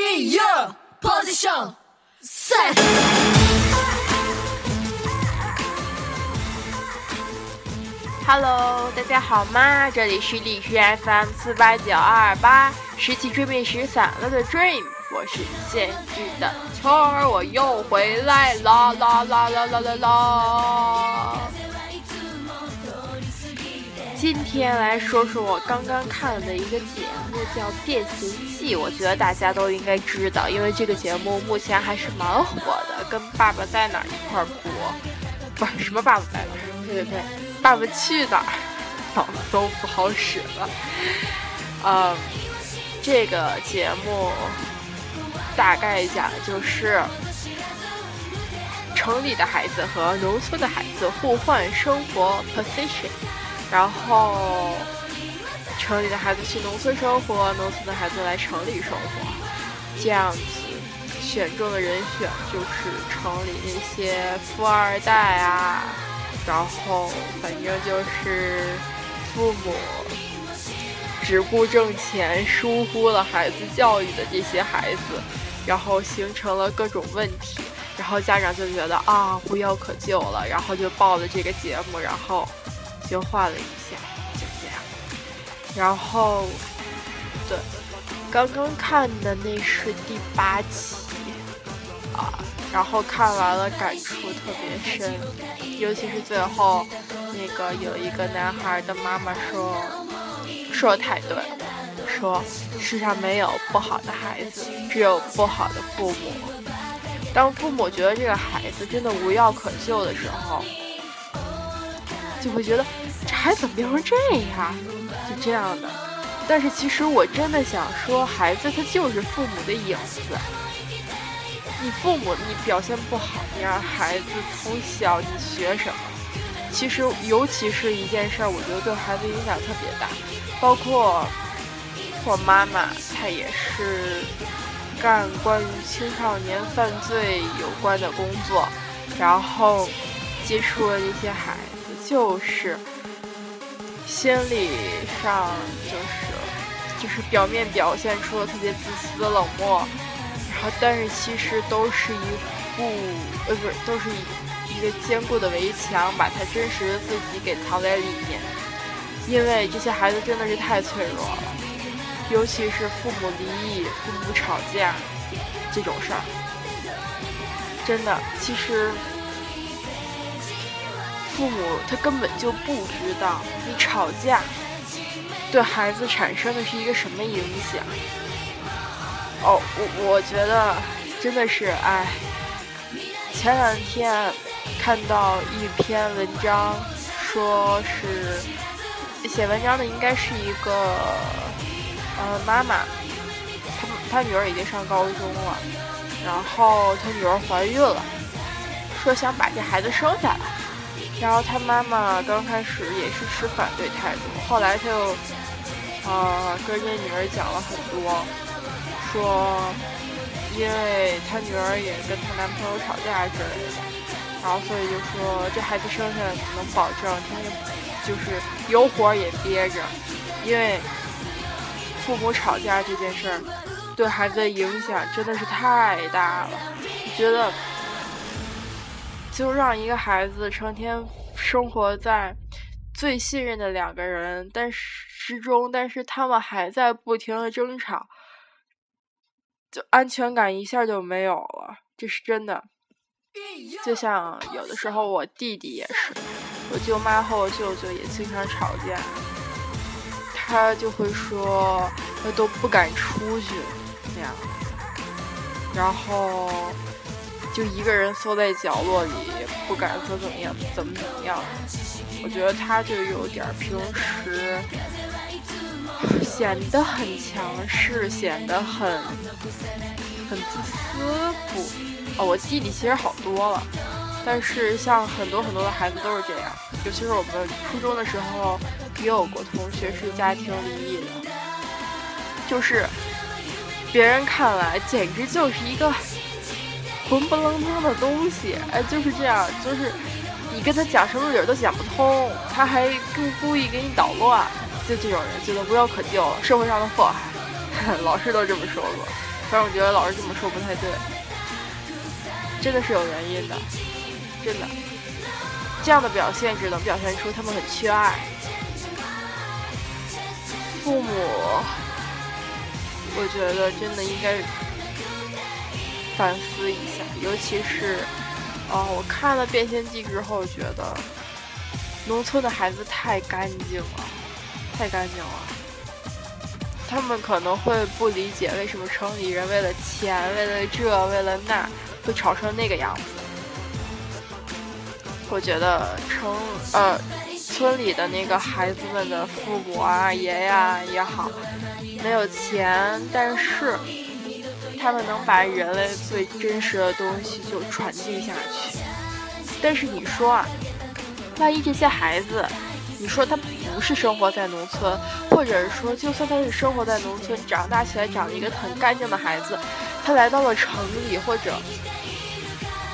In your position, set. Hello，大家好吗？这里是荔枝 FM 四八九二八，拾起追觅时散了的 Dream，我是限制的秋儿，我又回来啦啦啦啦啦啦啦！今天来说说我刚刚看的一个节目，叫《变形记》，我觉得大家都应该知道，因为这个节目目前还是蛮火的，跟《爸爸在哪儿》一块儿播，不是什么《爸爸在哪儿》，对对对，《爸爸去哪儿》，脑子都不好使了。嗯，这个节目大概讲的就是城里的孩子和农村的孩子互换生活 position。然后，城里的孩子去农村生活，农村的孩子来城里生活，这样子选中的人选就是城里那些富二代啊，然后反正就是父母只顾挣钱，疏忽了孩子教育的这些孩子，然后形成了各种问题，然后家长就觉得啊无药可救了，然后就报了这个节目，然后。就换了一下，就这样。然后，对，刚刚看的那是第八期啊，然后看完了感触特别深，尤其是最后那个有一个男孩的妈妈说，说太对了，说世上没有不好的孩子，只有不好的父母。当父母觉得这个孩子真的无药可救的时候。就会觉得这孩子怎么变成这样，就这样的。但是其实我真的想说，孩子他就是父母的影子。你父母你表现不好，你让孩子从小你学什么？其实尤其是一件事儿，我觉得对孩子影响特别大。包括我妈妈，她也是干关于青少年犯罪有关的工作，然后接触了这些孩子。就是心理上就是就是表面表现出了特别自私冷漠，然后但是其实都是一部呃不是都是一一个坚固的围墙，把他真实的自己给藏在里面。因为这些孩子真的是太脆弱了，尤其是父母离异、父母吵架这种事儿，真的其实。父母他根本就不知道你吵架对孩子产生的是一个什么影响。哦，我我觉得真的是哎，前两天看到一篇文章，说是写文章的应该是一个呃妈妈，她她女儿已经上高中了，然后她女儿怀孕了，说想把这孩子生下来。然后他妈妈刚开始也是持反对态度，后来他又，啊，跟这女儿讲了很多，说，因为他女儿也跟她男朋友吵架之类的，然后所以就说这孩子生下来能保证天天就是有火也憋着，因为父母吵架这件事儿对孩子的影响真的是太大了，觉得。就让一个孩子成天生活在最信任的两个人但是之中，但是他们还在不停的争吵，就安全感一下就没有了，这是真的。就像有的时候我弟弟也是，我舅妈和我舅舅也经常吵架，他就会说他都不敢出去那样，然后。就一个人缩在角落里，不敢说怎么样，怎么怎么样。我觉得他就有点平时显得很强势，显得很很自私。不，哦，我弟弟其实好多了，但是像很多很多的孩子都是这样。尤其是我们初中的时候，也有过同学是家庭离异的，就是别人看来简直就是一个。混不愣登的东西，哎，就是这样，就是你跟他讲什么理儿都讲不通，他还故故意给你捣乱，就这种人觉得无药可救了，社会上的祸害，老师都这么说过。反正我觉得老师这么说不太对，真的是有原因的，真的。这样的表现只能表现出他们很缺爱。父母，我觉得真的应该反思一下，尤其是，哦，我看了《变形记》之后，觉得农村的孩子太干净了，太干净了。他们可能会不理解为什么城里人为了钱、为了这、为了那，会吵成那个样子。我觉得城呃村里的那个孩子们的父母啊、爷呀也好，没有钱，但是他们能把人类最真实的东西就传递下去。但是你说啊，万一这些孩子，你说他不是生活在农村，或者是说就算他是生活在农村，长大起来长了一个很干净的孩子，他来到了城里或者。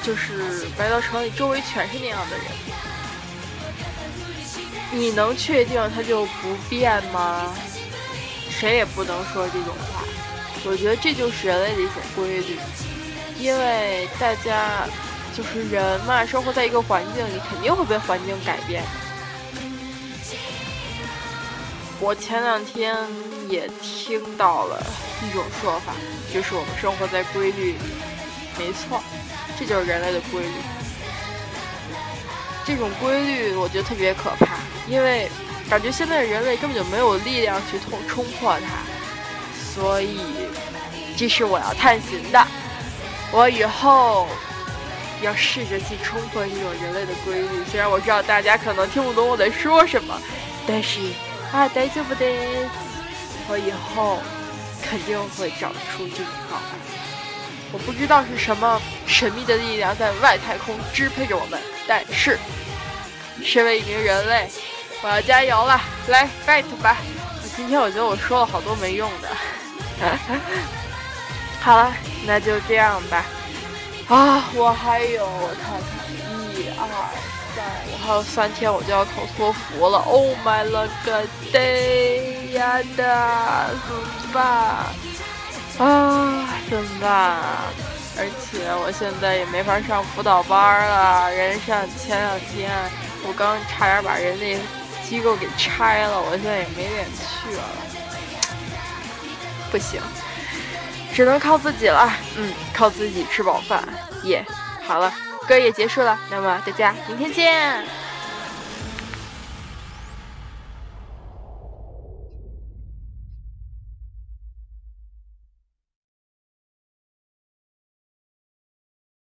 就是来到城里，周围全是那样的人，你能确定他就不变吗？谁也不能说这种话。我觉得这就是人类的一种规律，因为大家就是人嘛，生活在一个环境里，肯定会被环境改变。我前两天也听到了一种说法，就是我们生活在规律里，没错。这就是人类的规律，这种规律我觉得特别可怕，因为感觉现在人类根本就没有力量去冲冲破它，所以这是我要探寻的。我以后要试着去冲破这种人类的规律，虽然我知道大家可能听不懂我在说什么，但是啊，大丈夫的，我以后肯定会找出这种方法。我不知道是什么神秘的力量在外太空支配着我们，但是身为一名人类，我要加油了！来 fight 吧！今天我觉得我说了好多没用的。好了，那就这样吧。啊，我还有，我看看，一二三，我还有三天我就要考托福了。Oh my god，呀的，怎么办？啊，怎么办？而且我现在也没法上辅导班了。人上前两天，我刚差点把人那机构给拆了，我现在也没脸去了。不行，只能靠自己了。嗯，靠自己吃饱饭。耶，好了，歌也结束了，那么大家明天见。